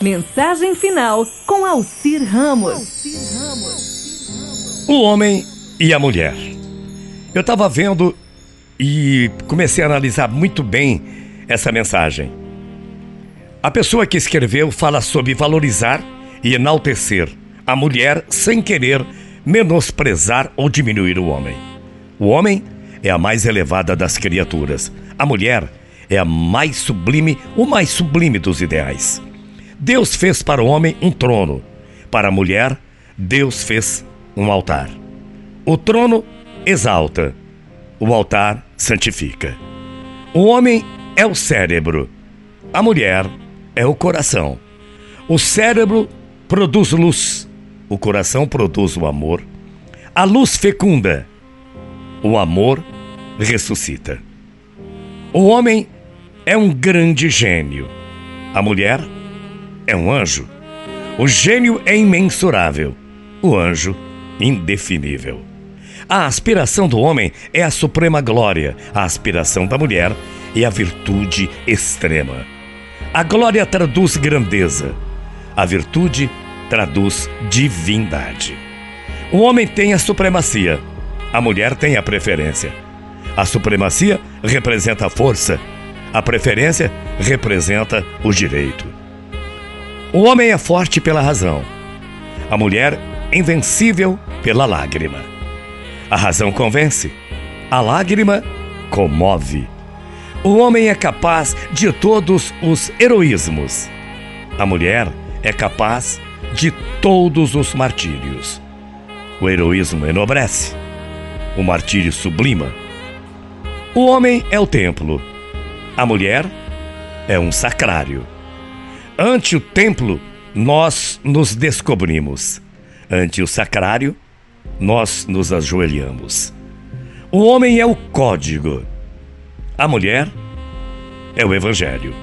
Mensagem final com Alcir Ramos. O homem e a mulher. Eu estava vendo e comecei a analisar muito bem essa mensagem. A pessoa que escreveu fala sobre valorizar e enaltecer a mulher sem querer menosprezar ou diminuir o homem. O homem é a mais elevada das criaturas. A mulher é a mais sublime, o mais sublime dos ideais. Deus fez para o homem um trono, para a mulher, Deus fez um altar. O trono exalta, o altar santifica. O homem é o cérebro, a mulher é o coração. O cérebro produz luz, o coração produz o amor. A luz fecunda, o amor ressuscita. O homem é um grande gênio. A mulher é um anjo. O gênio é imensurável. O anjo, indefinível. A aspiração do homem é a suprema glória. A aspiração da mulher é a virtude extrema. A glória traduz grandeza. A virtude traduz divindade. O homem tem a supremacia. A mulher tem a preferência. A supremacia representa a força a preferência representa o direito. O homem é forte pela razão, a mulher invencível pela lágrima. A razão convence, a lágrima comove. O homem é capaz de todos os heroísmos. A mulher é capaz de todos os martírios. O heroísmo enobrece, o martírio sublima. O homem é o templo, a mulher é um sacrário. Ante o templo, nós nos descobrimos. Ante o sacrário, nós nos ajoelhamos. O homem é o código. A mulher é o evangelho.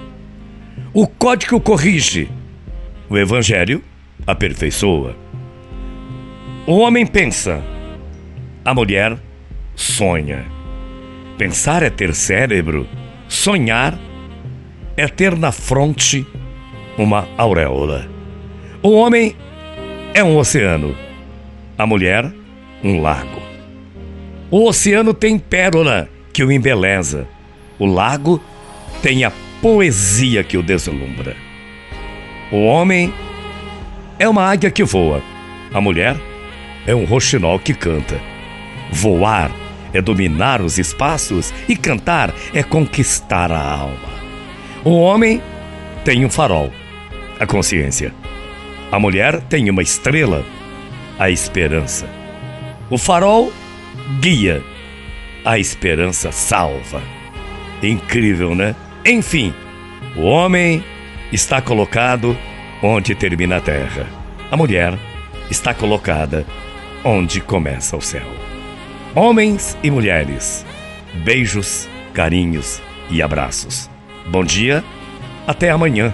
O código corrige. O evangelho aperfeiçoa. O homem pensa. A mulher sonha. Pensar é ter cérebro Sonhar é ter na fronte uma auréola. O homem é um oceano, a mulher, um lago. O oceano tem pérola que o embeleza, o lago tem a poesia que o deslumbra. O homem é uma águia que voa, a mulher é um roxinol que canta. Voar é dominar os espaços e cantar é conquistar a alma. O homem tem um farol, a consciência. A mulher tem uma estrela, a esperança. O farol guia, a esperança salva. Incrível, né? Enfim, o homem está colocado onde termina a terra. A mulher está colocada onde começa o céu. Homens e mulheres, beijos, carinhos e abraços. Bom dia, até amanhã,